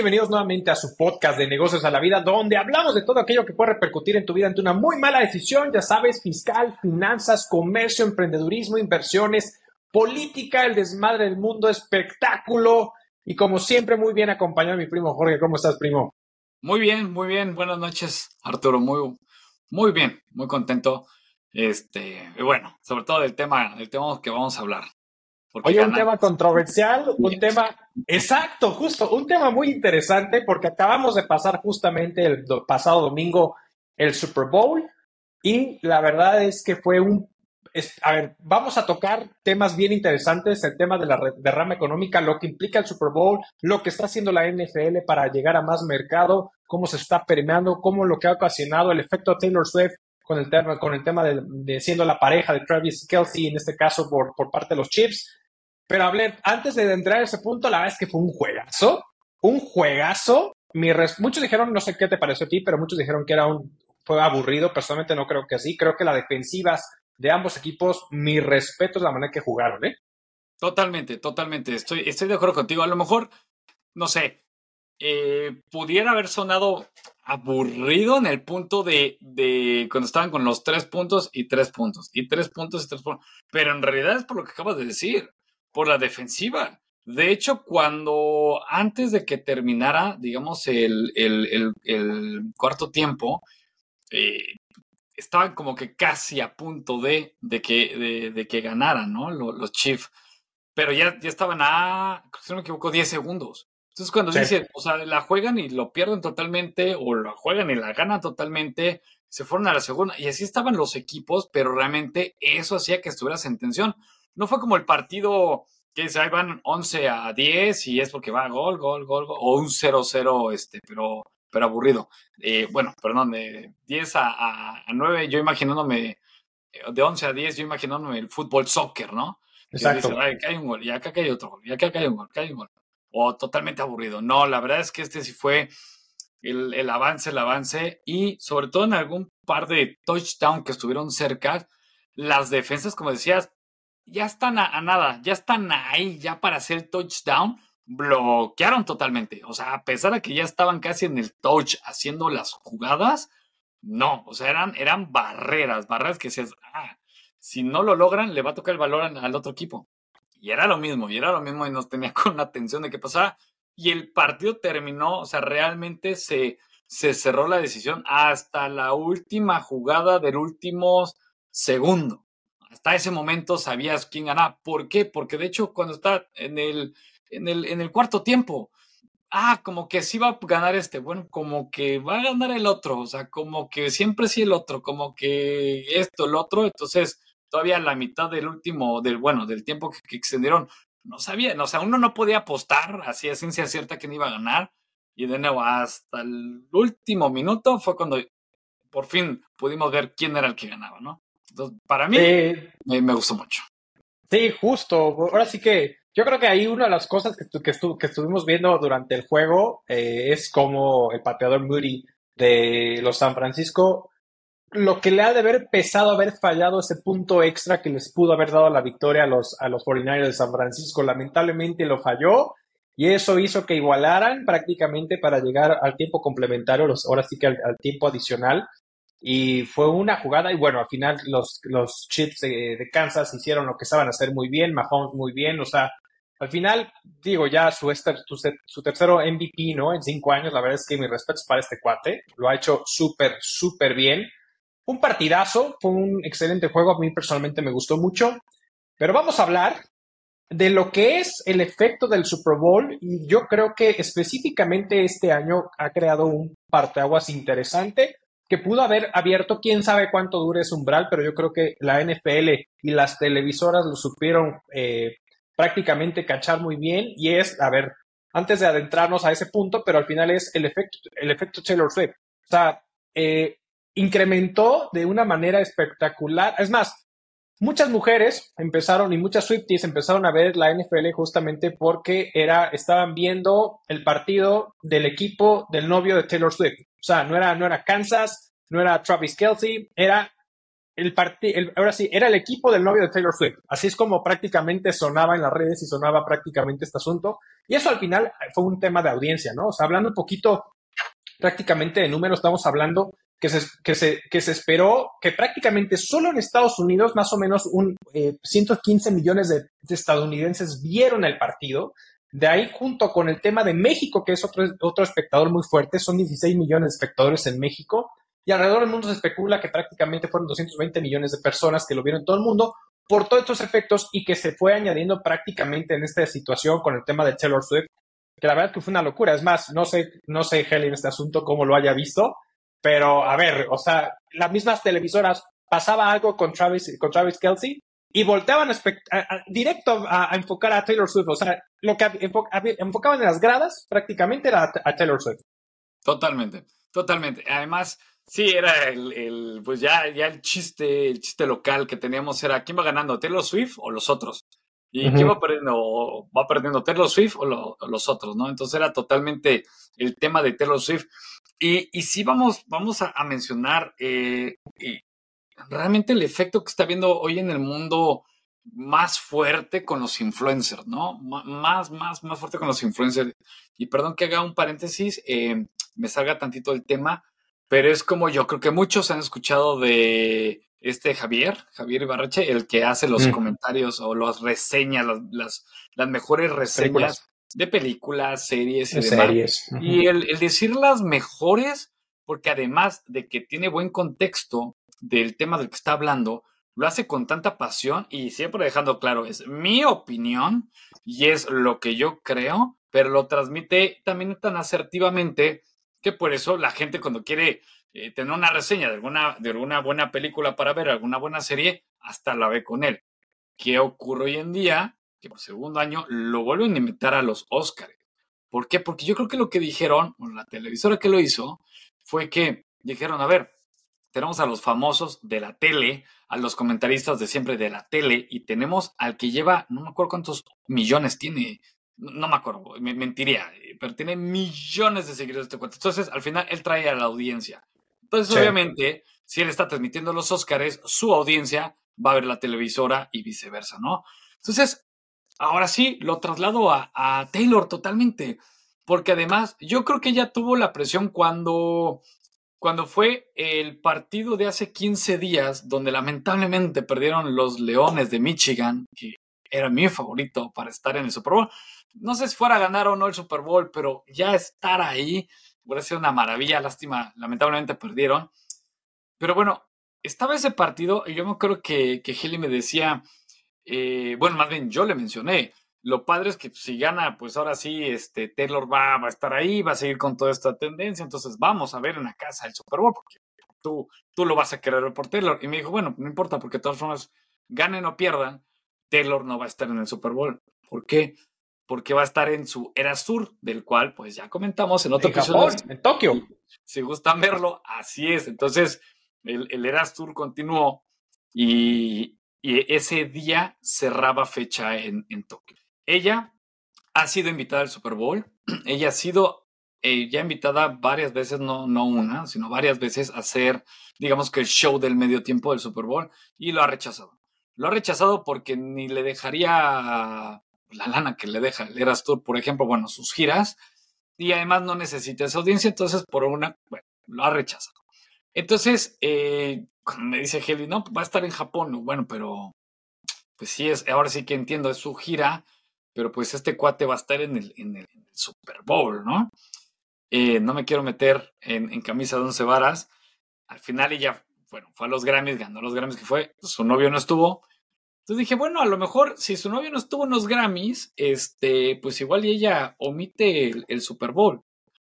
Bienvenidos nuevamente a su podcast de negocios a la vida, donde hablamos de todo aquello que puede repercutir en tu vida ante una muy mala decisión, ya sabes, fiscal, finanzas, comercio, emprendedurismo, inversiones, política, el desmadre del mundo, espectáculo y como siempre muy bien acompañado mi primo Jorge. ¿Cómo estás, primo? Muy bien, muy bien. Buenas noches, Arturo. Muy, muy bien, muy contento. Este, y bueno, sobre todo del tema, del tema que vamos a hablar. Oye, un tema controversial, un tema, exacto, justo, un tema muy interesante porque acabamos de pasar justamente el pasado domingo el Super Bowl y la verdad es que fue un, a ver, vamos a tocar temas bien interesantes, el tema de la derrama económica, lo que implica el Super Bowl, lo que está haciendo la NFL para llegar a más mercado, cómo se está permeando, cómo lo que ha ocasionado el efecto Taylor Swift con el tema, con el tema de, siendo la pareja de Travis Kelsey, en este caso por, por parte de los Chiefs. Pero hablé, antes de entrar a ese punto, la verdad es que fue un juegazo, un juegazo. muchos dijeron, no sé qué te pareció a ti, pero muchos dijeron que era un, fue aburrido. Personalmente no creo que así. Creo que las defensivas de ambos equipos, mi respeto es la manera que jugaron, ¿eh? Totalmente, totalmente. Estoy, estoy de acuerdo contigo. A lo mejor, no sé, eh, pudiera haber sonado aburrido en el punto de, de, cuando estaban con los tres puntos y tres puntos, y tres puntos y tres puntos. Pero en realidad es por lo que acabas de decir por la defensiva. De hecho, cuando antes de que terminara, digamos, el, cuarto tiempo, eh, estaban como que casi a punto de, de que, de, que ganaran, ¿no? Los, Chiefs. Pero ya, ya estaban a, si no me equivoco, 10 segundos. Entonces, cuando dicen, o sea, la juegan y lo pierden totalmente, o la juegan y la ganan totalmente, se fueron a la segunda. Y así estaban los equipos, pero realmente eso hacía que estuvieras en tensión no fue como el partido que se van 11 a 10 y es porque va gol, gol, gol, gol o un 0-0, este, pero, pero aburrido. Eh, bueno, perdón, de 10 a, 9, yo imaginándome, eh, de 11 a 10, yo imaginándome el fútbol soccer, ¿no? Exacto. Dice, hay un gol, y acá hay otro gol, y acá hay un gol, acá hay un gol. O totalmente aburrido. No, la verdad es que este sí fue el, el avance, el avance, y sobre todo en algún par de touchdown que estuvieron cerca, las defensas, como decías, ya están a, nada, ya están ahí, ya para hacer touchdown, bloquearon totalmente. O sea, a pesar de que ya estaban casi en el touch haciendo las jugadas, no, o sea, eran, eran barreras, barreras que se, ah, si no lo logran, le va a tocar el valor al, otro equipo. Y era lo mismo, y era lo mismo, y nos tenía con la atención de qué pasaba. Y el partido terminó, o sea, realmente se, se cerró la decisión hasta la última jugada del último segundo hasta ese momento sabías quién ganaba. ¿Por qué? Porque de hecho cuando está en el, en el, en el cuarto tiempo, ah, como que sí va a ganar este, bueno, como que va a ganar el otro, o sea, como que siempre sí el otro, como que esto, el otro, entonces todavía la mitad del último, del bueno, del tiempo que, extendieron, no sabía, o sea, uno no podía apostar así a ciencia cierta quién iba a ganar, y de nuevo hasta el último minuto fue cuando por fin pudimos ver quién era el que ganaba, ¿no? Para mí, me, gustó mucho. Sí, justo. Ahora sí que yo creo que ahí una de las cosas que, que, que estuvimos viendo durante el juego eh, es como el pateador Moody de los San Francisco, lo que le ha de haber pesado haber fallado ese punto extra que les pudo haber dado la victoria a los, a los 49 de San Francisco. Lamentablemente lo falló y eso hizo que igualaran prácticamente para llegar al tiempo complementario, los, ahora sí que al tiempo adicional. Y fue una jugada, y bueno, al final los, los Chips de, Kansas hicieron lo que saben hacer muy bien, Mahomes muy bien, o sea, al final, digo, ya su, su, su tercero MVP, ¿no? En cinco años, la verdad es que mis respetos para este cuate, lo ha hecho súper, súper bien. Un partidazo, fue un excelente juego, a mí personalmente me gustó mucho, pero vamos a hablar de lo que es el efecto del Super Bowl y yo creo que específicamente este año ha creado un parteaguas interesante que pudo haber abierto, quién sabe cuánto dure ese umbral, pero yo creo que la NFL y las televisoras lo supieron eh, prácticamente cachar muy bien y es, a ver, antes de adentrarnos a ese punto, pero al final es el efecto, el efecto Taylor Swift. O sea, eh, incrementó de una manera espectacular. Es más, muchas mujeres empezaron y muchas Swifties empezaron a ver la NFL justamente porque era, estaban viendo el partido del equipo del novio de Taylor Swift. O sea, no era, no era Kansas, no era Travis Kelsey, era el partido, ahora sí, era el equipo del novio de Taylor Swift. Así es como prácticamente sonaba en las redes y sonaba prácticamente este asunto. Y eso al final fue un tema de audiencia, ¿no? O sea, hablando un poquito prácticamente de números, estamos hablando que se, que se, que se esperó que prácticamente solo en Estados Unidos más o menos un 115 eh, millones de, estadounidenses vieron el partido. De ahí, junto con el tema de México, que es otro, otro espectador muy fuerte, son 16 millones de espectadores en México. Y alrededor del mundo se especula que prácticamente fueron 220 millones de personas que lo vieron en todo el mundo por todos estos efectos y que se fue añadiendo prácticamente en esta situación con el tema de Taylor Swift, que la verdad que fue una locura. Es más, no sé, no sé, Heli, en este asunto, cómo lo haya visto, pero a ver, o sea, las mismas televisoras pasaba algo con Travis, con Travis Kelsey y volteaban directo a, enfocar a Taylor Swift. O sea, lo que enfocaban en las gradas prácticamente era a, Taylor Swift. Totalmente, totalmente. Además, sí, era el, pues ya, ya el chiste, el chiste local que teníamos era quién va ganando, Taylor Swift o los otros. ¿Y quién va perdiendo? ¿Va perdiendo Taylor Swift o, los otros? ¿no? Entonces era totalmente el tema de Taylor Swift. Y, y sí vamos, vamos a, mencionar eh, realmente el efecto que está viendo hoy en el mundo más fuerte con los influencers, ¿no? más, más, más fuerte con los influencers. Y perdón que haga un paréntesis, eh, me salga tantito el tema, pero es como yo creo que muchos han escuchado de este Javier, Javier Ibarreche, el que hace los mm. comentarios o las reseñas, las, las, mejores reseñas de películas, series y demás. Y el, decir las mejores, porque además de que tiene buen contexto del tema del que está hablando, lo hace con tanta pasión y siempre dejando claro, es mi opinión y es lo que yo creo, pero lo transmite también tan asertivamente que por eso la gente cuando quiere eh, tener una reseña de alguna, de alguna buena película para ver, alguna buena serie, hasta la ve con él. ¿Qué ocurre hoy en día? Que por segundo año lo vuelven a invitar a los Oscars. ¿Por qué? Porque yo creo que lo que dijeron, la televisora que lo hizo, fue que dijeron, a ver, tenemos a los famosos de la tele, a los comentaristas de siempre de la tele, y tenemos al que lleva, no me acuerdo cuántos millones tiene, no, me acuerdo, me mentiría, pero tiene millones de seguidores de este cuento. Entonces, al final, él trae a la audiencia. Entonces, obviamente, si él está transmitiendo los Óscares, su audiencia va a ver la televisora y viceversa, ¿no? Entonces, ahora sí, lo traslado a, Taylor totalmente, porque además yo creo que ella tuvo la presión cuando, cuando fue el partido de hace 15 días, donde lamentablemente perdieron los Leones de Michigan, que era mi favorito para estar en el Super Bowl. No sé si fuera a ganar o no el Super Bowl, pero ya estar ahí hubiera sido una maravilla, lástima, lamentablemente perdieron. Pero bueno, estaba ese partido y yo me acuerdo que, que me decía, eh, bueno, más bien yo le mencioné, lo padre es que si gana, pues ahora sí, este, Taylor va, va, a estar ahí, va a seguir con toda esta tendencia, entonces vamos a ver en la casa el Super Bowl, porque tú, tú lo vas a querer ver por Taylor. Y me dijo, bueno, no importa, porque de todas formas, ganen o pierdan, Taylor no va a estar en el Super Bowl. ¿Por qué? porque va a estar en su Era Sur, del cual pues ya comentamos en otro en Japón, en Tokio. Si gustan verlo, así es. Entonces, el, el Eras Tour continuó y, ese día cerraba fecha en, Tokio. Ella ha sido invitada al Super Bowl. Ella ha sido eh, ya invitada varias veces, no, no una, sino varias veces a hacer, digamos que el show del medio tiempo del Super Bowl y lo ha rechazado. Lo ha rechazado porque ni le dejaría la lana que le deja el Eras Tour, por ejemplo, bueno, sus giras, y además no necesita esa audiencia, entonces por una, bueno, lo ha rechazado. Entonces, eh, me dice Heli, no, va a estar en Japón, bueno, pero pues sí, es, ahora sí que entiendo, es su gira, pero pues este cuate va a estar en el, en el, Super Bowl, ¿no? Eh, no me quiero meter en, camisa de once varas. Al final ella, bueno, fue a los Grammys, ganó los Grammys que fue, su novio no estuvo, entonces dije, bueno, a lo mejor si su novio no estuvo en los Grammys, este, pues igual ella omite el, Super Bowl.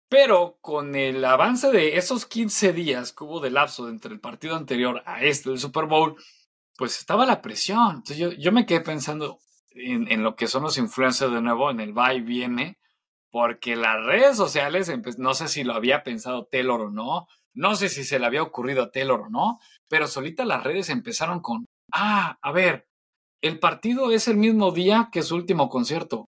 Pero con el avance de esos 15 días que hubo de lapso entre el partido anterior a este del Super Bowl, pues estaba la presión. Entonces yo, yo me quedé pensando en, en, lo que son los influencers de nuevo, en el va y viene, porque las redes sociales, no sé si lo había pensado Taylor o no, no sé si se le había ocurrido a Taylor o no, pero solita las redes empezaron con, ah, a ver, el partido es el mismo día que su último concierto,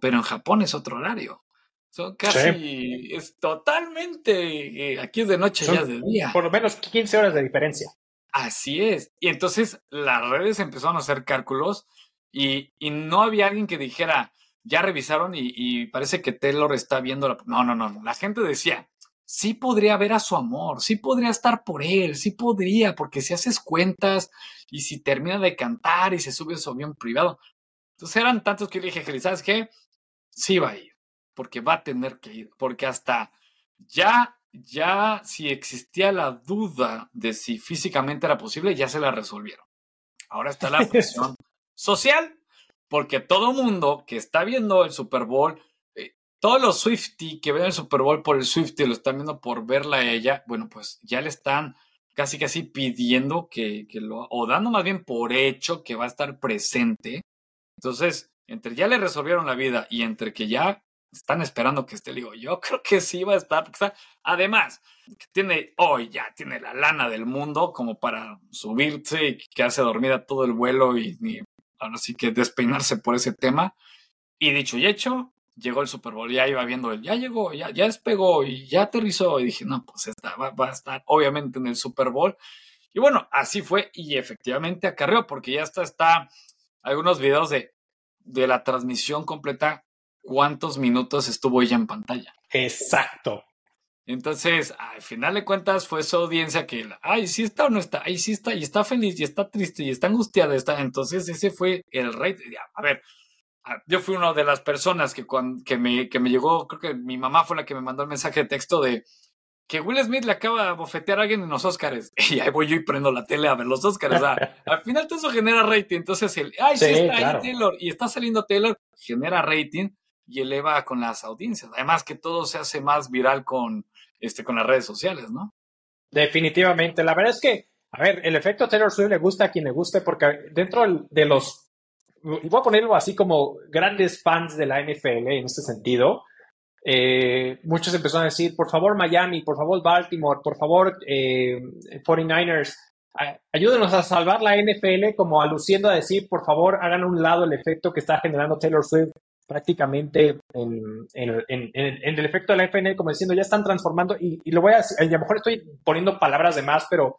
pero en Japón es otro horario. Son casi, es totalmente, eh, aquí es de noche, ya es de día. Por lo menos 15 horas de diferencia. Así es. Y entonces las redes empezaron a hacer cálculos y, y no había alguien que dijera, ya revisaron y, parece que Taylor está viendo la... No, no, no, la gente decía, sí podría ver a su amor, sí podría estar por él, sí podría, porque si haces cuentas y si termina de cantar y se sube a su avión privado. Entonces eran tantos que le dije, ¿sabes qué? Sí va a ir, porque va a tener que ir, porque hasta ya, ya si existía la duda de si físicamente era posible, ya se la resolvieron. Ahora está la presión social, porque todo mundo que está viendo el Super Bowl, eh, todos los Swifty que ven el Super Bowl por el Swifty lo están viendo por verla a ella, bueno, pues ya le están casi casi pidiendo que, lo, o dando más bien por hecho que va a estar presente. Entonces, entre ya le resolvieron la vida y entre que ya están esperando que esté, digo, yo creo que sí va a estar, además, tiene, hoy ya tiene la lana del mundo como para subirse y quedarse dormida todo el vuelo y ni, ahora sí que despeinarse por ese tema. Y dicho y hecho, llegó el Super Bowl, ya iba viendo él, ya llegó, ya, ya despegó y ya aterrizó. Y dije, no, pues está, va, va, a estar obviamente en el Super Bowl. Y bueno, así fue y efectivamente acarreó, porque ya está, está algunos videos de, de la transmisión completa cuántos minutos estuvo ella en pantalla. Exacto. Entonces, al final de cuentas, fue su audiencia que, ay, sí está o no está, ay, sí está, y está feliz, y está triste, y está angustiada, está. Entonces, ese fue el rey. A ver, yo fui una de las personas que, cuando, que, me, que me llegó, creo que mi mamá fue la que me mandó el mensaje de texto de que Will Smith le acaba de bofetear a alguien en los Oscars. Y ahí voy yo y prendo la tele a ver los Oscars. al final todo eso genera rating. Entonces, el, ay, sí, está ahí Taylor, y está saliendo Taylor, genera rating y eleva con las audiencias. Además que todo se hace más viral con, este, con las redes sociales, ¿no? Definitivamente. La verdad es que, a ver, el efecto Taylor Swift le gusta a quien le guste porque dentro de los, voy a ponerlo así como grandes fans de la NFL en este sentido, eh, muchos empezaron a decir, por favor Miami, por favor Baltimore, por favor eh, 49ers, ayúdenos a salvar la NFL como aluciendo a decir, por favor, hagan un lado el efecto que está generando Taylor Swift prácticamente en, el efecto de la FN, como diciendo, ya están transformando, y, lo voy a, a lo mejor estoy poniendo palabras de más, pero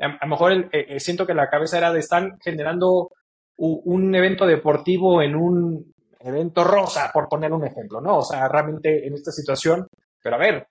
a, lo mejor eh, eh, siento que la cabeza era de están generando un evento deportivo en un evento rosa, por poner un ejemplo, ¿no? O sea, realmente en esta situación, pero a ver,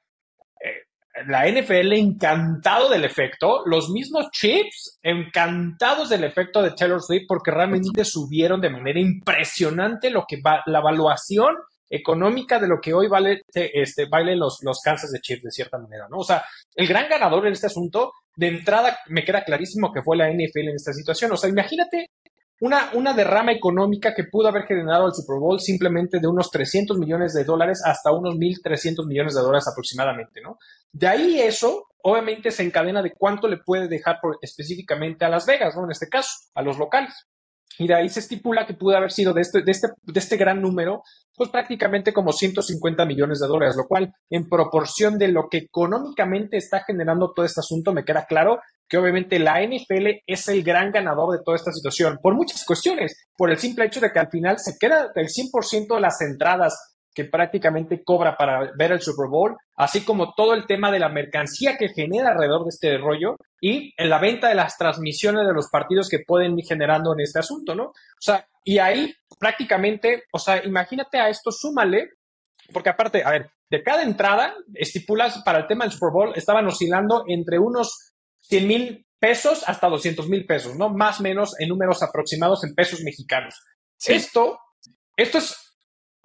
la NFL encantado del efecto, los mismos chips encantados del efecto de Taylor Swift porque realmente subieron de manera impresionante lo que va, la evaluación económica de lo que hoy vale, este, vale los, los de Chiefs de cierta manera, ¿no? O sea, el gran ganador en este asunto, de entrada me queda clarísimo que fue la NFL en esta situación. O sea, imagínate una, una derrama económica que pudo haber generado el Super Bowl simplemente de unos 300 millones de dólares hasta unos 1.300 millones de dólares aproximadamente, ¿no? De ahí eso, obviamente, se encadena de cuánto le puede dejar específicamente a Las Vegas, ¿no? En este caso, a los locales. Y de ahí se estipula que pudo haber sido de este, de este, de este gran número, pues prácticamente como 150 millones de dólares, lo cual en proporción de lo que económicamente está generando todo este asunto, me queda claro que obviamente la NFL es el gran ganador de toda esta situación, por muchas cuestiones, por el simple hecho de que al final se queda el 100% de las entradas que prácticamente cobra para ver el Super Bowl, así como todo el tema de la mercancía que genera alrededor de este rollo y en la venta de las transmisiones de los partidos que pueden ir generando en este asunto, ¿no? O sea, y ahí prácticamente, o sea, imagínate a esto, súmale, porque aparte, a ver, de cada entrada, estipulas para el tema del Super Bowl, estaban oscilando entre unos 100 mil pesos hasta 200 mil pesos, ¿no? Más o menos en números aproximados en pesos mexicanos. Esto, esto es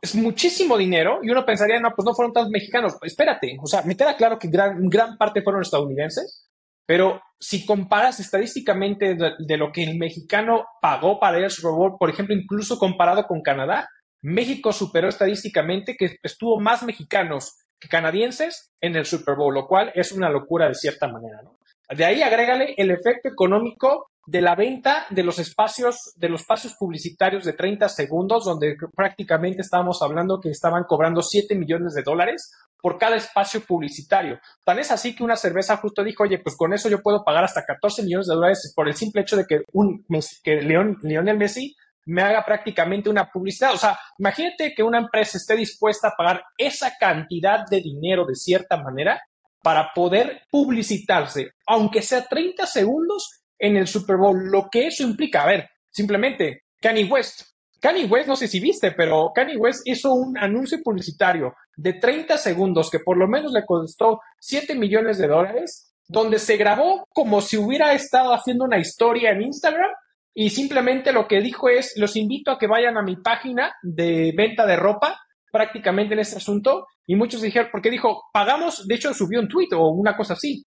es muchísimo dinero y uno pensaría, no, pues no fueron tantos mexicanos. Espérate, o sea, me queda claro que gran, gran parte fueron estadounidenses, pero si comparas estadísticamente de, lo que el mexicano pagó para ir al Super Bowl, por ejemplo, incluso comparado con Canadá, México superó estadísticamente que estuvo más mexicanos que canadienses en el Super Bowl, lo cual es una locura de cierta manera. ¿no? De ahí agrégale el efecto económico de la venta de los espacios, de los espacios publicitarios de 30 segundos, donde prácticamente estábamos hablando que estaban cobrando 7 millones de dólares por cada espacio publicitario. Tan es así que una cerveza justo dijo, oye, pues con eso yo puedo pagar hasta 14 millones de dólares por el simple hecho de que, un, que Lionel Messi me haga prácticamente una publicidad. O sea, imagínate que una empresa esté dispuesta a pagar esa cantidad de dinero de cierta manera para poder publicitarse, aunque sea 30 segundos en el Super Bowl, lo que eso implica. A ver, simplemente, Kanye West, Kanye West, no sé si viste, pero Kanye West hizo un anuncio publicitario de 30 segundos que por lo menos le costó 7 millones de dólares, donde se grabó como si hubiera estado haciendo una historia en Instagram y simplemente lo que dijo es, los invito a que vayan a mi página de venta de ropa, prácticamente en este asunto, y muchos dijeron, porque dijo, pagamos, de hecho subió un tweet o una cosa así,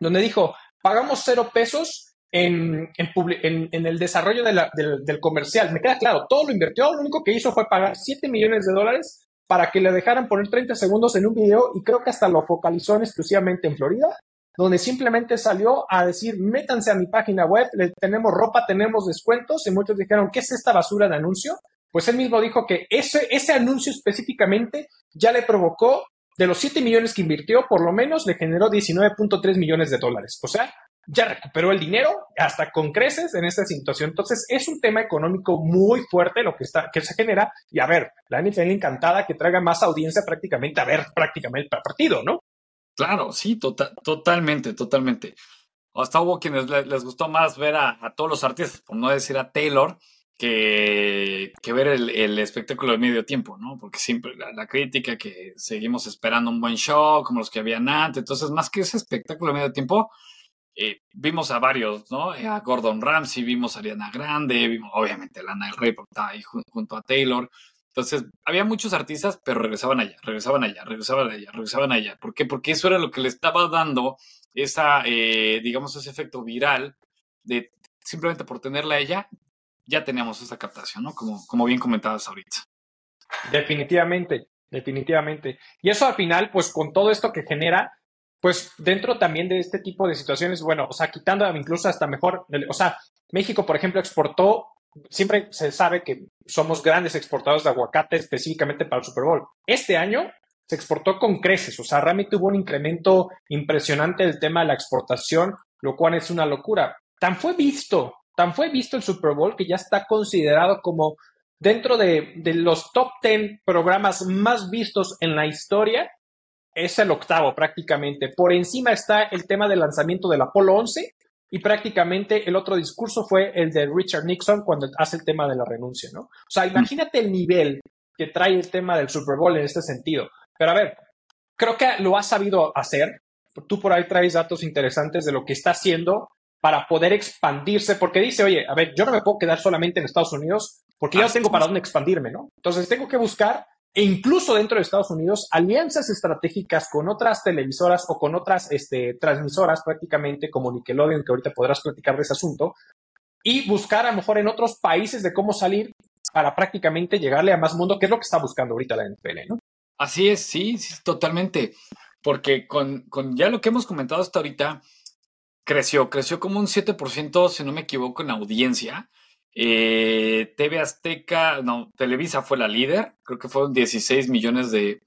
donde dijo, pagamos cero pesos en, en, el desarrollo del, comercial. Me queda claro, todo lo invirtió, lo único que hizo fue pagar 7 millones de dólares para que le dejaran poner 30 segundos en un video y creo que hasta lo focalizó exclusivamente en Florida, donde simplemente salió a decir, métanse a mi página web, tenemos ropa, tenemos descuentos, y muchos dijeron, ¿qué es esta basura de anuncio? Pues él mismo dijo que ese, ese anuncio específicamente ya le provocó, de los 7 millones que invirtió, por lo menos le generó 19.3 millones de dólares. O sea, ya recuperó el dinero hasta con creces en esta situación. Entonces, es un tema económico muy fuerte lo que, está, que se genera. Y a ver, la NFL encantada que traiga más audiencia prácticamente a ver prácticamente el partido, ¿no? Claro, sí, tota-, totalmente, totalmente. Hasta hubo quienes les, gustó más ver a, todos los artistas, por no decir a Taylor, que, ver el, espectáculo de medio tiempo, ¿no? Porque siempre la, la, crítica que seguimos esperando un buen show, como los que habían antes. Entonces, más que ese espectáculo de medio tiempo, eh, vimos a varios, ¿no? Eh, a Gordon Ramsay, vimos a Ariana Grande, vimos obviamente a Lana del Rey, porque estaba ahí junto a Taylor. Entonces, había muchos artistas, pero regresaban allá, regresaban allá, regresaban allá, regresaban allá. ¿Por qué? Porque eso era lo que le estaba dando esa, eh, digamos, ese efecto viral de simplemente por tenerla a ella, ya teníamos esa captación, ¿no? Como, como bien comentabas ahorita. Definitivamente, definitivamente. Y eso al final, pues con todo esto que genera, pues dentro también de este tipo de situaciones, bueno, o sea, quitando incluso hasta mejor, o sea, México, por ejemplo, exportó, siempre se sabe que somos grandes exportadores de aguacate específicamente para el Super Bowl. Este año se exportó con creces, o sea, realmente hubo un incremento impresionante del tema de la exportación, lo cual es una locura. Tan fue visto, tan fue visto el Super Bowl que ya está considerado como dentro de, los top 10 programas más vistos en la historia es el octavo prácticamente. Por encima está el tema del lanzamiento del Apolo 11 y prácticamente el otro discurso fue el de Richard Nixon cuando hace el tema de la renuncia, ¿no? O sea, imagínate el nivel que trae el tema del Super Bowl en este sentido. Pero a ver, creo que lo ha sabido hacer. Tú por ahí traes datos interesantes de lo que está haciendo para poder expandirse, porque dice, oye, a ver, yo no me puedo quedar solamente en Estados Unidos porque ya tengo para dónde expandirme, ¿no? Entonces tengo que buscar e incluso dentro de Estados Unidos, alianzas estratégicas con otras televisoras o con otras este, transmisoras prácticamente como Nickelodeon, que ahorita podrás platicar de ese asunto, y buscar a lo mejor en otros países de cómo salir para prácticamente llegarle a más mundo, que es lo que está buscando ahorita la NFL, ¿no? Así es, sí, sí totalmente. Porque con, con ya lo que hemos comentado hasta ahorita, creció, creció como un 7%, si no me equivoco, en audiencia. Eh, TV Azteca, no, Televisa fue la líder, creo que fueron 16 millones de,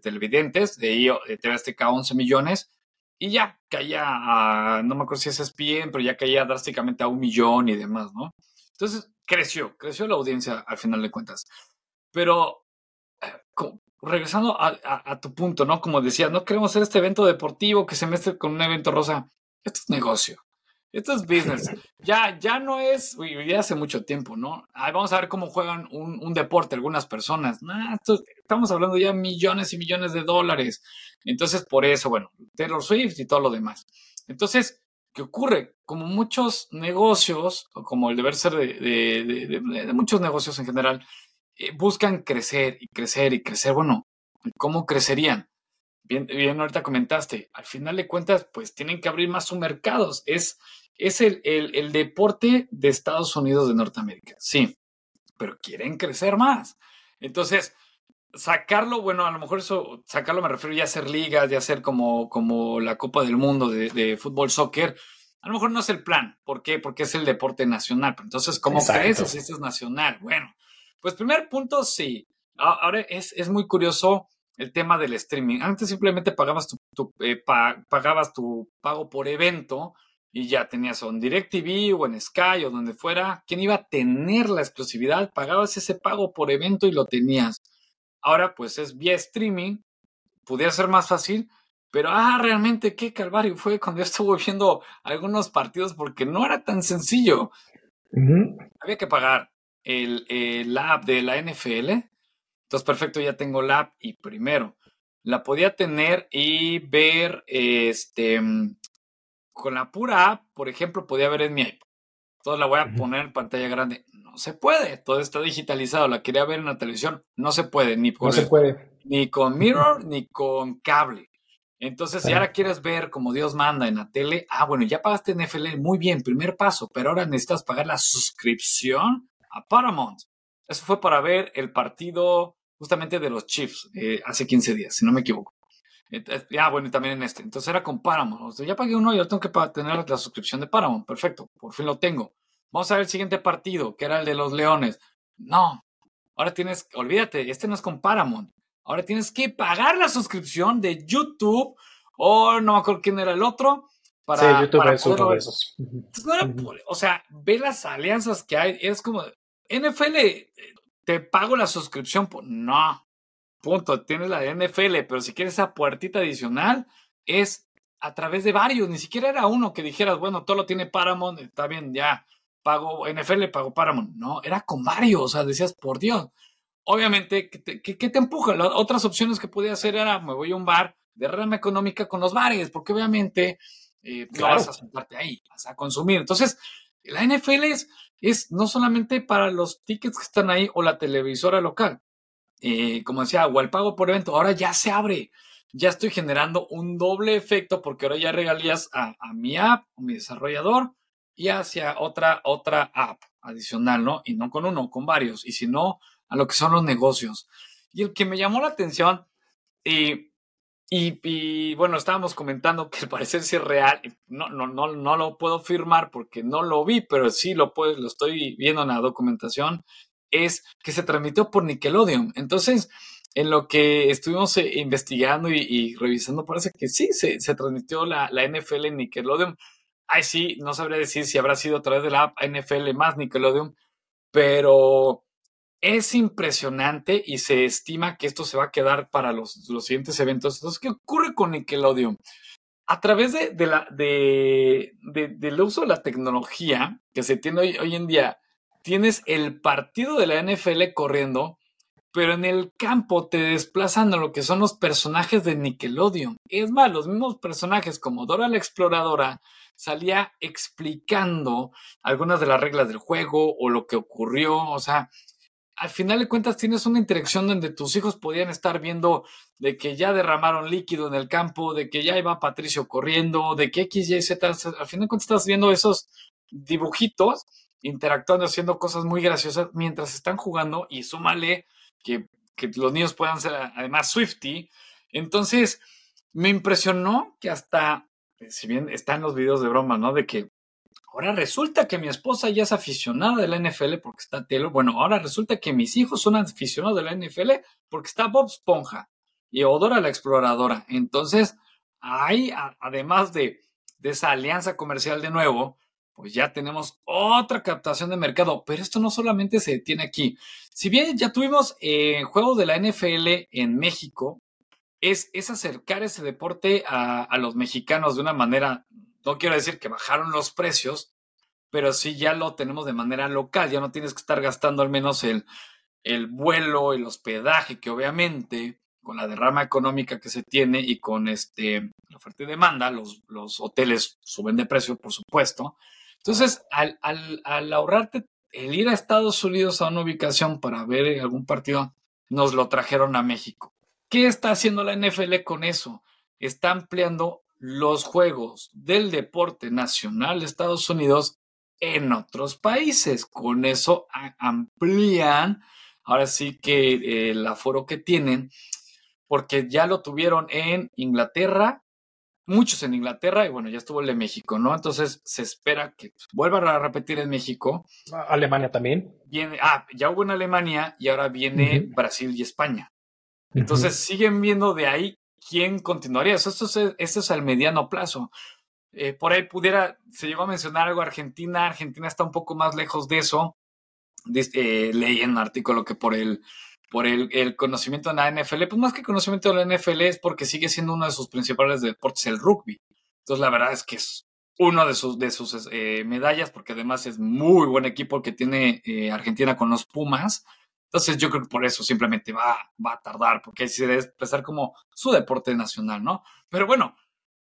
televidentes, de ahí eh, TV Azteca 11 millones, y ya caía a, no me acuerdo si es bien, pero ya caía drásticamente a un millón y demás, ¿no? Entonces creció, creció la audiencia al final de cuentas. Pero regresando a, tu punto, ¿no? Como decía, no queremos hacer este evento deportivo que se mezcle con un evento rosa. Esto es negocio. Esto es business. Ya, ya no es, ya hace mucho tiempo, ¿no? vamos a ver cómo juegan un, deporte algunas personas. estamos hablando ya millones y millones de dólares. Entonces, por eso, bueno, Taylor Swift y todo lo demás. Entonces, ¿qué ocurre? Como muchos negocios, o como el deber ser de, muchos negocios en general, eh, buscan crecer y crecer y crecer. Bueno, ¿cómo crecerían? Bien, bien, ahorita comentaste, al final de cuentas, pues tienen que abrir más sus mercados. Es es el, deporte de Estados Unidos de Norteamérica, sí, pero quieren crecer más. Entonces, sacarlo, bueno, a lo mejor eso, sacarlo me refiero ya a hacer ligas, ya hacer como, como la Copa del Mundo de, fútbol, soccer. A lo mejor no es el plan. ¿Por qué? Porque es el deporte nacional. entonces, ¿cómo crees si esto es nacional? Bueno, pues primer punto, sí. Ahora es, es muy curioso el tema del streaming. Antes simplemente pagabas tu, eh, pagabas tu pago por evento y ya tenías o en DirecTV o en Sky o donde fuera, ¿quién iba a tener la exclusividad? Pagabas ese pago por evento y lo tenías. Ahora pues es vía streaming, pudiera ser más fácil, pero ah, realmente qué calvario fue cuando yo estuve viendo algunos partidos porque no era tan sencillo. Había que pagar, el, el app de la NFL. Entonces, perfecto, ya tengo la app y primero la podía tener y ver, este, con la pura app, por ejemplo, podía ver en mi iPad. Entonces la voy a poner en pantalla grande. No se puede, todo está digitalizado. La quería ver en la televisión, no se puede, ni, no se puede. ni con mirror ni con cable. Entonces, si ahora quieres ver como Dios manda en la tele, ah, bueno, ya pagaste NFL, muy bien, primer paso, pero ahora necesitas pagar la suscripción a Paramount. Eso fue para ver el partido justamente de los Chiefs eh, hace 15 días, si no me equivoco. Ah, bueno, y también en este. Entonces era con Paramount. ya pagué uno y ahora tengo que tener la suscripción de Paramount. Perfecto, por fin lo tengo. Vamos a ver el siguiente partido, que era el de los Leones. No, ahora tienes, olvídate, este no es con Paramount. Ahora tienes que pagar la suscripción de YouTube o no me acuerdo quién era el otro. Para, sí, YouTube es uno de esos. o sea, ve las alianzas que hay. Es como, NFL, te pago la suscripción. No, punto. Tienes la de NFL, pero si quieres esa puertita adicional, es a través de varios. Ni siquiera era uno que dijeras, bueno, todo lo tiene Paramount, está bien, ya pago NFL, pago Paramount. No, era con varios. O sea, decías, por Dios. Obviamente, ¿qué te, te empuja? Las otras opciones que podía hacer era, me voy a un bar de rama económica con los bares, porque obviamente eh, vas a sentarte ahí, vas a consumir. Entonces, la NFL es, es no solamente para los tickets que están ahí o la televisora local, eh, como decía, o el pago por evento, ahora ya se abre. Ya estoy generando un doble efecto porque ahora ya regalías a, a mi app, a mi desarrollador y hacia otra, otra app adicional, ¿no? Y no con uno, con varios. Y si no, a lo que son los negocios. Y el que me llamó la atención, y, bueno, estábamos comentando que al parecer sí es real, no, no, no, no lo puedo firmar porque no lo vi, pero sí lo, puedo, lo estoy viendo en la documentación, es que se transmitió por Nickelodeon. Entonces, en lo que estuvimos eh, investigando y, revisando, parece que sí, se, se transmitió la, la, NFL en Nickelodeon. Ay, sí, no sabría decir si habrá sido a través de la app NFL más Nickelodeon, pero es impresionante y se estima que esto se va a quedar para los, los siguientes eventos. Entonces, ¿qué ocurre con Nickelodeon? A través de, de la, de, del uso de la tecnología que se tiene hoy, en día, tienes el partido de la NFL corriendo, pero en el campo te desplazan a lo que son los personajes de Nickelodeon. Es más, los mismos personajes como Dora la Exploradora salía explicando algunas de las reglas del juego o lo que ocurrió, o sea, al final de cuentas tienes una interacción donde tus hijos podían estar viendo de que ya derramaron líquido en el campo, de que ya iba Patricio corriendo, de que X, Y, Z. Al final de cuentas estás viendo esos dibujitos interactuando, haciendo cosas muy graciosas mientras están jugando y súmale que, que los niños puedan ser además Swifty. Entonces, me impresionó que hasta, si bien están los videos de broma, ¿no? De que Ahora resulta que mi esposa ya es aficionada de la NFL porque está Taylor. Bueno, ahora resulta que mis hijos son aficionados de la NFL porque está Bob Esponja y Odora la exploradora. Entonces, ahí, además de, esa alianza comercial de nuevo, pues ya tenemos otra captación de mercado. Pero esto no solamente se detiene aquí. Si bien ya tuvimos eh, juegos de la NFL en México, es, acercar ese deporte a los mexicanos de una manera no quiero decir que bajaron los precios, pero sí ya lo tenemos de manera local, ya no tienes que estar gastando al menos el, el vuelo, el hospedaje, que obviamente con la derrama económica que se tiene y con este, la oferta y demanda, los, los hoteles suben de precio, por supuesto. Entonces, al, al, al, ahorrarte el ir a Estados Unidos a una ubicación para ver algún partido, nos lo trajeron a México. ¿Qué está haciendo la NFL con eso? Está ampliando los juegos del deporte nacional de Estados Unidos en otros países. Con eso amplían ahora sí que eh, el aforo que tienen, porque ya lo tuvieron en Inglaterra, muchos en Inglaterra y bueno, ya estuvo el de México, ¿no? Entonces se espera que vuelva a repetir en México. Alemania también. Viene, ah, ya hubo en Alemania y ahora viene Brasil y España. Entonces siguen viendo de ahí quién continuaría. Esto es, esto es al mediano plazo. Eh, por ahí pudiera, se llegó a mencionar algo Argentina. Argentina está un poco más lejos de eso. Eh, leí en un artículo que por el, por el, el, conocimiento de la NFL, pues más que conocimiento de la NFL es porque sigue siendo uno de sus principales deportes el rugby. Entonces la verdad es que es uno de sus, de sus eh, medallas, porque además es muy buen equipo que tiene eh, Argentina con los Pumas. Entonces yo creo que por eso simplemente va, va a tardar, porque se debe expresar como su deporte nacional, ¿no? Pero bueno,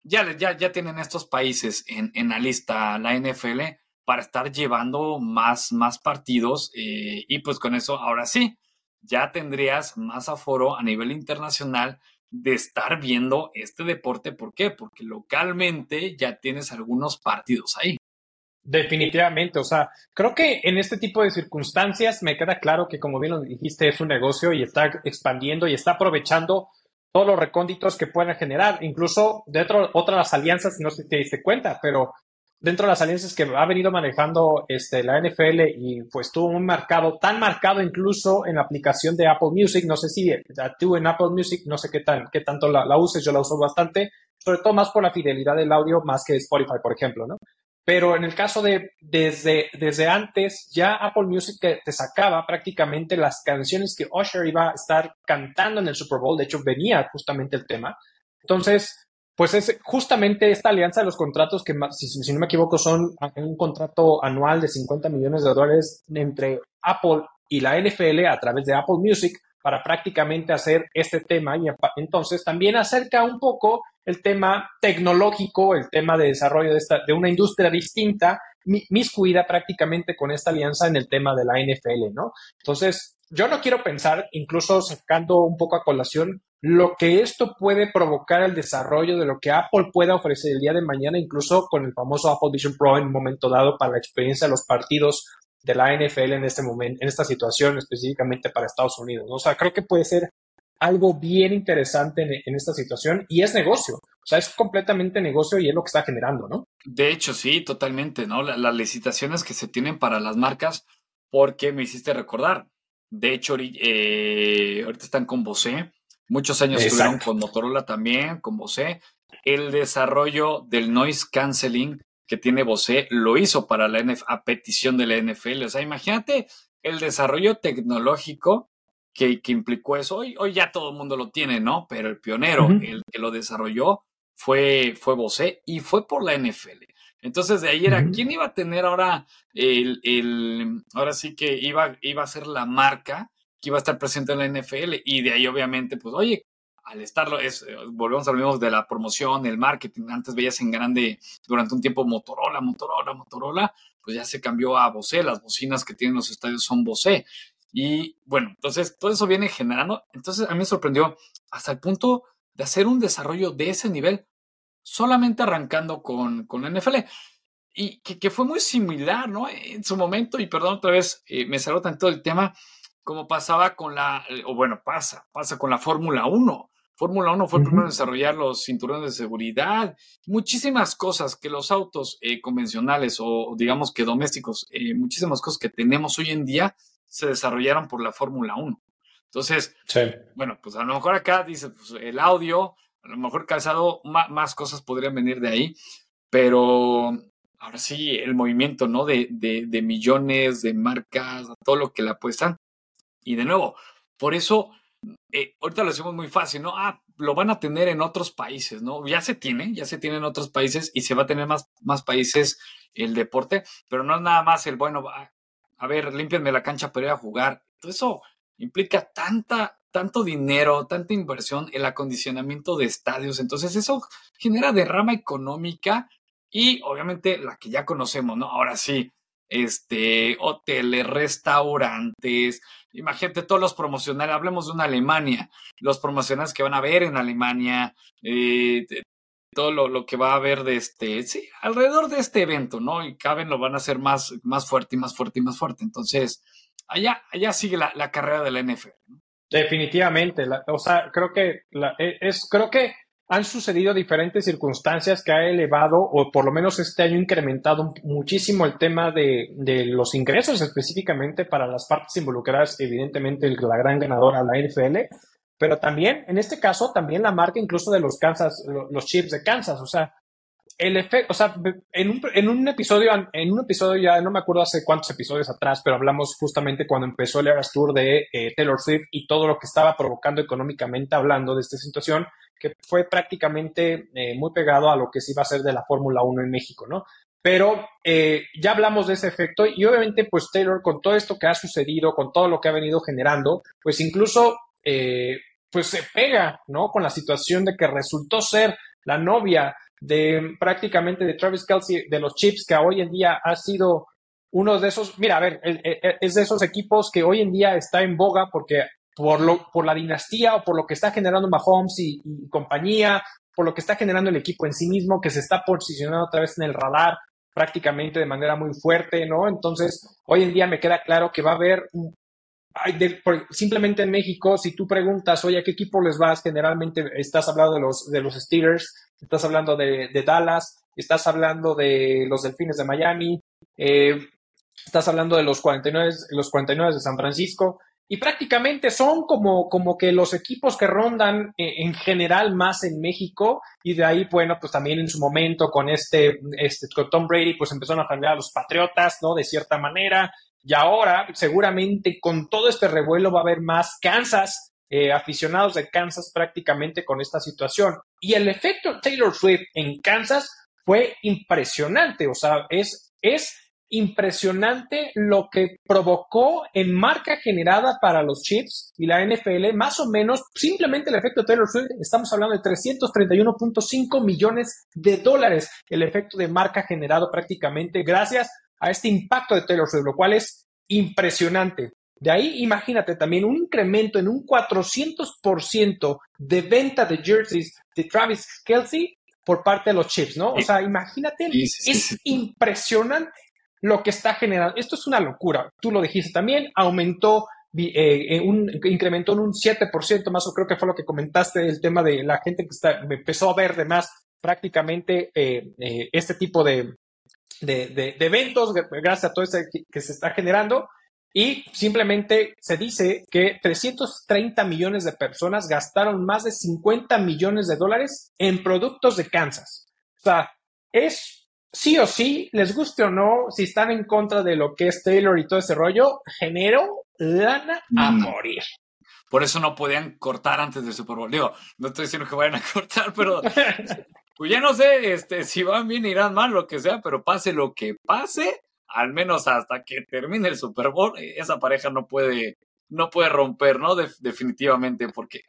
ya, ya, ya tienen estos países en, la lista, la NFL, para estar llevando más, más partidos eh, y pues con eso, ahora sí, ya tendrías más aforo a nivel internacional de estar viendo este deporte. ¿Por qué? Porque localmente ya tienes algunos partidos ahí. Definitivamente, o sea, creo que en este tipo de circunstancias me queda claro que, como bien lo dijiste, es un negocio y está expandiendo y está aprovechando todos los recónditos que puedan generar, incluso dentro de otras alianzas, no sé si te diste cuenta, pero dentro de las alianzas que ha venido manejando este, la NFL y pues tuvo un mercado tan marcado incluso en la aplicación de Apple Music, no sé si tú en Apple Music, no sé qué, tan, qué tanto la, la uses, yo la uso bastante, sobre todo más por la fidelidad del audio más que Spotify, por ejemplo, ¿no? Pero en el caso de desde, desde antes, ya Apple Music te, sacaba prácticamente las canciones que Usher iba a estar cantando en el Super Bowl. De hecho, venía justamente el tema. Entonces, pues es justamente esta alianza de los contratos que, si, si no me equivoco, son un contrato anual de 50 millones de dólares entre Apple y la NFL a través de Apple Music para prácticamente hacer este tema y entonces también acerca un poco el tema tecnológico, el tema de desarrollo de, esta, de una industria distinta, miscuida prácticamente con esta alianza en el tema de la NFL, ¿no? Entonces, yo no quiero pensar, incluso sacando un poco a colación, lo que esto puede provocar el desarrollo de lo que Apple pueda ofrecer el día de mañana, incluso con el famoso Apple Vision Pro en un momento dado para la experiencia de los partidos de la NFL en este momento, en esta situación específicamente para Estados Unidos. O sea, creo que puede ser algo bien interesante en, esta situación y es negocio. O sea, es completamente negocio y es lo que está generando, ¿no? De hecho, sí, totalmente, ¿no? las licitaciones que se tienen para las marcas, porque me hiciste recordar. De hecho, eh, ahorita están con Bose. Muchos años estuvieron con Motorola también, con Bose. El desarrollo del noise canceling que tiene Bose lo hizo para la NFL, a petición de la NFL. O sea, imagínate el desarrollo tecnológico que, implicó eso. Hoy, hoy ya todo el mundo lo tiene, ¿no? Pero el pionero, el que lo desarrolló, fue, fue Bose y fue por la NFL. Entonces de ahí era, ¿quién iba a tener ahora el, el, ahora sí que iba, iba a ser la marca que iba a estar presente en la NFL? Y de ahí obviamente, pues, oye, al estarlo, es, eh, volvemos a lo mismo de la promoción, el marketing. Antes veías en grande durante un tiempo Motorola, Motorola, Motorola, pues ya se cambió a Bose. Las bocinas que tienen los estadios son Bose. Y bueno, entonces todo eso viene generando. Entonces a mí me sorprendió hasta el punto de hacer un desarrollo de ese nivel, solamente arrancando con, con NFL. Y que, fue muy similar, ¿no? En su momento, y perdón otra vez, eh, me salió tanto el tema, como pasaba con la, eh, o bueno, pasa, pasa con la Fórmula 1. Fórmula 1 fue el primero en desarrollar los cinturones de seguridad, muchísimas cosas que los autos eh, convencionales o digamos que domésticos, eh, muchísimas cosas que tenemos hoy en día se desarrollaron por la Fórmula 1. Entonces, bueno, pues a lo mejor acá dice pues, el audio, a lo mejor calzado, más, cosas podrían venir de ahí, pero ahora sí, el movimiento, ¿no? De, de, de millones de marcas, todo lo que le apuestan. Y de nuevo, por eso eh, ahorita lo decimos muy fácil, ¿no? Ah, lo van a tener en otros países, ¿no? Ya se tiene, ya se tiene en otros países y se va a tener más, más países el deporte, pero no es nada más el, bueno, a ver, límpienme la cancha para ir a jugar. Todo eso implica tanta, tanto dinero, tanta inversión, el acondicionamiento de estadios. Entonces eso genera derrama económica y obviamente la que ya conocemos, ¿no? Ahora sí, este, hoteles, restaurantes, imagínate todos los promocionales, hablemos de una Alemania, los promocionales que van a ver en Alemania, eh, todo lo, que va a haber de este, sí, alrededor de este evento, ¿no? Y caben lo van a hacer más, más fuerte y más fuerte y más fuerte. Entonces, allá, allá sigue la, carrera de la NFL. Definitivamente, o sea, creo que e, es, creo que han sucedido diferentes circunstancias que ha elevado, o por lo menos este año incrementado muchísimo el tema de, los ingresos específicamente para las partes involucradas, evidentemente la gran ganadora, la NFL, pero también, en este caso, también la marca incluso de los Kansas, los chips de Kansas, o sea, el efecto, o sea, en un, en un episodio, en un episodio ya no me acuerdo hace cuántos episodios atrás, pero hablamos justamente cuando empezó el Eras Tour de eh, Taylor Swift y todo lo que estaba provocando económicamente hablando de esta situación, que fue prácticamente eh, muy pegado a lo que se iba a hacer de la Fórmula 1 en México, ¿no? Pero eh, ya hablamos de ese efecto y obviamente pues Taylor con todo esto que ha sucedido, con todo lo que ha venido generando, pues incluso eh, pues se pega, ¿no? Con la situación de que resultó ser la novia de prácticamente de Travis Kelsey de los Chips, que hoy en día ha sido uno de esos, mira, a ver, es de esos equipos que hoy en día está en boga porque por, lo, por la dinastía o por lo que está generando Mahomes y, compañía, por lo que está generando el equipo en sí mismo, que se está posicionando otra vez en el radar prácticamente de manera muy fuerte, ¿no? Entonces, hoy en día me queda claro que va a haber, simplemente en México, si tú preguntas, oye, ¿a qué equipo les vas? Generalmente estás hablando de los, de los Steelers, estás hablando de, de Dallas, estás hablando de los Delfines de Miami, eh, estás hablando de los 49, los 49 de San Francisco, y prácticamente son como, como que los equipos que rondan eh, en general más en México y de ahí, bueno, pues también en su momento con este, este con Tom Brady, pues empezaron a cambiar a los Patriotas, ¿no? De cierta manera. Y ahora, seguramente con todo este revuelo va a haber más Kansas, eh, aficionados de Kansas prácticamente con esta situación. Y el efecto Taylor Swift en Kansas fue impresionante, o sea, es, es impresionante lo que provocó en marca generada para los chips y la NFL, más o menos, simplemente el efecto Taylor Swift, estamos hablando de 331.5 millones de dólares, el efecto de marca generado prácticamente gracias a este impacto de Taylor Swift, lo cual es impresionante. De ahí, imagínate también un incremento en un 400% de venta de jerseys de Travis Kelsey por parte de los chips, ¿no? O sea, imagínate, es impresionante lo que está generando. Esto es una locura. Tú lo dijiste también, aumentó, eh, un, incrementó en un 7% más, o creo que fue lo que comentaste, el tema de la gente que está, empezó a ver de más prácticamente eh, eh, este tipo de, de, eventos gracias a todo esto que, se está generando. Y simplemente se dice que 330 millones de personas gastaron más de 50 millones de dólares en productos de Kansas. O sea, es sí o sí, les guste o no, si están en contra de lo que es Taylor y todo ese rollo, genero lana a mm. morir. Por eso no podían cortar antes del Super Bowl. Digo, no estoy diciendo que vayan a cortar, pero pues ya no sé este, si van bien, irán mal, lo que sea, pero pase lo que pase, al menos hasta que termine el Super Bowl, esa pareja no puede, no puede romper, ¿no? definitivamente, porque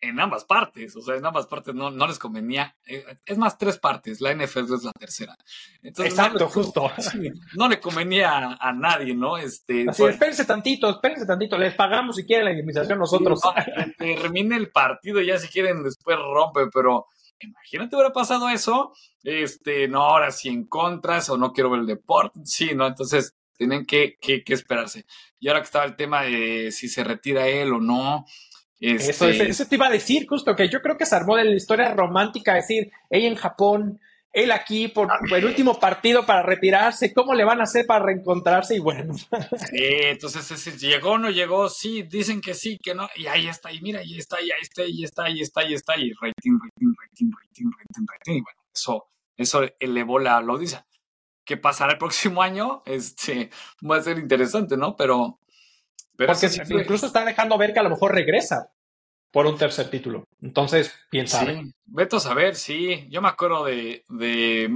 en ambas partes, o sea, en ambas partes no, no les convenía. Eh, es más, tres partes, la NFL es la tercera. Exacto, justo. No le convenía a, nadie, ¿no? Este, Así, pues espérense tantito, espérense tantito, les pagamos si quieren la indemnización nosotros. termine el partido, ya si quieren después rompe, pero imagínate hubiera pasado eso, este, no, ahora sí en contras o no quiero ver el deporte, sí, ¿no? Entonces tienen que, que, que esperarse. Y ahora que estaba el tema de si se retira él o no, eso, este eso, te iba a decir, justo, que yo creo que se armó de la historia romántica, decir, ella en Japón, él aquí por, ah. el último partido para retirarse, ¿cómo le van a hacer para reencontrarse? Y bueno. entonces, es, ¿llegó o no llegó? Sí, dicen que sí, que no, y ahí está, y mira, ahí está, y ahí está, y está, y está, y está, y rating, rating, rating, rating, rating, rating, y bueno, eso, eso elevó la audiencia. ¿Qué pasará el próximo año? Este, va a ser interesante, ¿no? Pero, porque incluso están dejando ver que a lo mejor regresa por un tercer título. Entonces, piensa. Sí, vete a saber, sí. Yo me acuerdo de, de,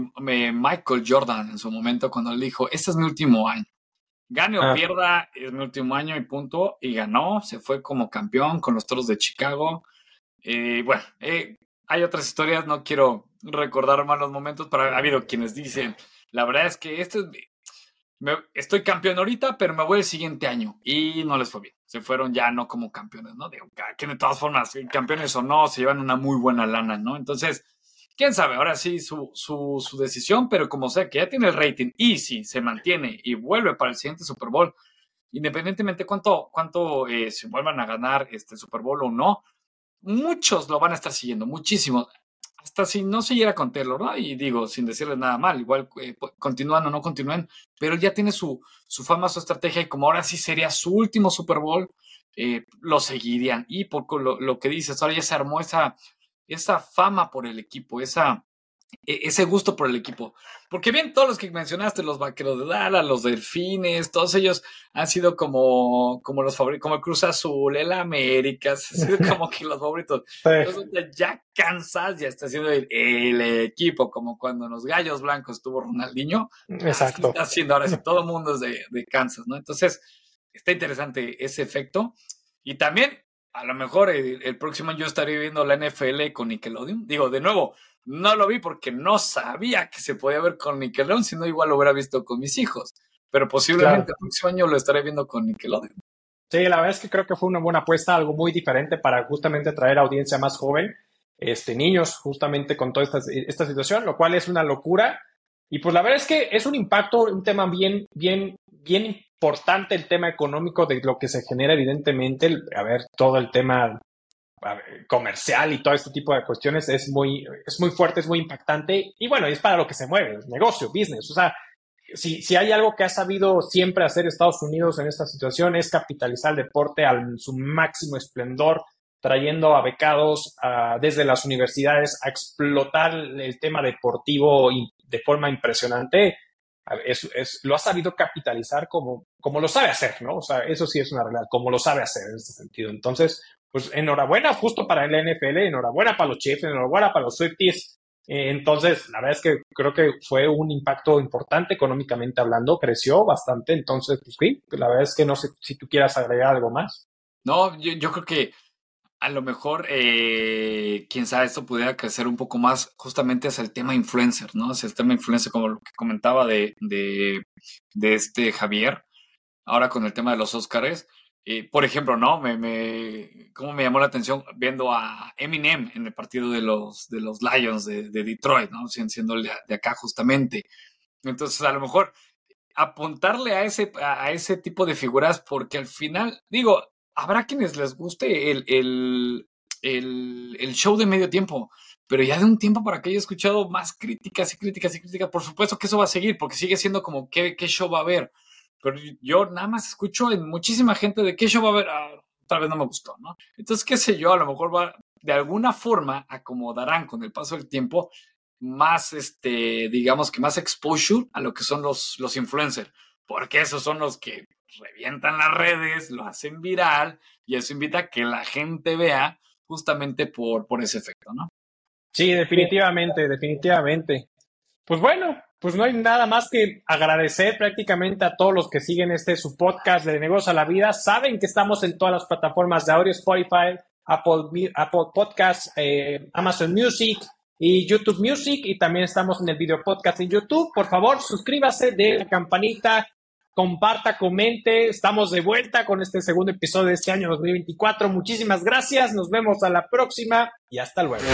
Michael Jordan en su momento cuando le dijo, este es mi último año. Gane o ah. pierda, es mi último año y punto. Y ganó, se fue como campeón con los Toros de Chicago. Y bueno, eh, hay otras historias, no quiero recordar malos momentos, pero ha habido quienes dicen, la verdad es que esto es estoy campeón ahorita, pero me voy el siguiente año. Y no les fue bien. Se fueron ya no como campeones, ¿no? Digo, que de todas formas, campeones o no, se llevan una muy buena lana, ¿no? Entonces, quién sabe, ahora sí su, su, su decisión, pero como sé que ya tiene el rating y si se mantiene y vuelve para el siguiente Super Bowl, independientemente cuánto, cuánto eh, se vuelvan a ganar este Super Bowl o no, muchos lo van a estar siguiendo, muchísimos hasta si no llega con Taylor, ¿no? Y digo, sin decirle nada mal, igual eh, continúan o no continúen, pero ya tiene su, su fama, su estrategia, y como ahora sí sería su último Super Bowl, eh, lo seguirían. Y por lo, lo, que dices, ahora ya se armó esa, esa fama por el equipo, esa, ese gusto por el equipo. Porque bien, todos los que mencionaste, los vaqueros de Dallas, los delfines, todos ellos han sido como, como los favoritos, como el Cruz Azul, el América, han sido como que los favoritos. ya cansas, ya está siendo el, equipo, como cuando en los Gallos Blancos estuvo Ronaldinho. Exacto. está haciendo ahora sí, todo el mundo es de, de Kansas, ¿no? Entonces, está interesante ese efecto. Y también, a lo mejor el, el próximo año yo estaré viendo la NFL con Nickelodeon. Digo, de nuevo, no lo vi porque no sabía que se podía ver con Nickelodeon, si no igual lo hubiera visto con mis hijos. Pero posiblemente el próximo año lo estaré viendo con Nickelodeon. Sí, la verdad es que creo que fue una buena apuesta, algo muy diferente para justamente traer audiencia más joven, este, niños, justamente con toda esta, esta situación, lo cual es una locura. Y pues la verdad es que es un impacto, un tema bien, bien, bien importante, el tema económico de lo que se genera, evidentemente, a ver, todo el tema comercial y todo este tipo de cuestiones es muy, es muy fuerte, es muy impactante y bueno, es para lo que se mueve, negocio, business. O sea, si, si hay algo que ha sabido siempre hacer Estados Unidos en esta situación es capitalizar el deporte a su máximo esplendor, trayendo a becados desde las universidades a explotar el tema deportivo de forma impresionante. Es, es, lo ha sabido capitalizar como, como lo sabe hacer, ¿no? O sea, eso sí es una realidad, como lo sabe hacer en este sentido. Entonces, pues enhorabuena justo para el NFL, enhorabuena para los Chiefs, enhorabuena para los Swifties. Eh, entonces, la verdad es que creo que fue un impacto importante económicamente hablando, creció bastante. Entonces, pues sí, la verdad es que no sé si tú quieras agregar algo más. No, yo, creo que a lo mejor, eh, quién sabe, esto pudiera crecer un poco más justamente hacia el tema influencer, ¿no? Hacia el tema influencer, como lo que comentaba de, de, de este Javier, ahora con el tema de los Óscares por ejemplo, ¿no? Me, me, ¿Cómo me llamó la atención viendo a Eminem en el partido de los, de los Lions de, Detroit, ¿no? Siendo de, acá justamente. Entonces, a lo mejor apuntarle a ese, a ese tipo de figuras, porque al final, digo, habrá quienes les guste el, el, el, show de medio tiempo, pero ya de un tiempo para que haya escuchado más críticas y críticas y críticas, por supuesto que eso va a seguir, porque sigue siendo como qué, qué show va a haber pero yo nada más escucho en muchísima gente de qué show va a haber, ah, tal vez no me gustó, ¿no? Entonces, qué sé yo, a lo mejor va, de alguna forma acomodarán con el paso del tiempo más, este, digamos que más exposure a lo que son los, los influencers, porque esos son los que revientan las redes, lo hacen viral y eso invita a que la gente vea justamente por, por ese efecto, ¿no? Sí, definitivamente, definitivamente. Pues bueno, pues no hay nada más que agradecer prácticamente a todos los que siguen este su podcast de Negocios a la Vida. Saben que estamos en todas las plataformas de audio, Spotify, Apple, Apple Podcasts, eh, Amazon Music y YouTube Music. Y también estamos en el video podcast en YouTube. Por favor, suscríbase, de la campanita, comparta, comente. Estamos de vuelta con este segundo episodio de este año 2024. Muchísimas gracias. Nos vemos a la próxima y hasta luego.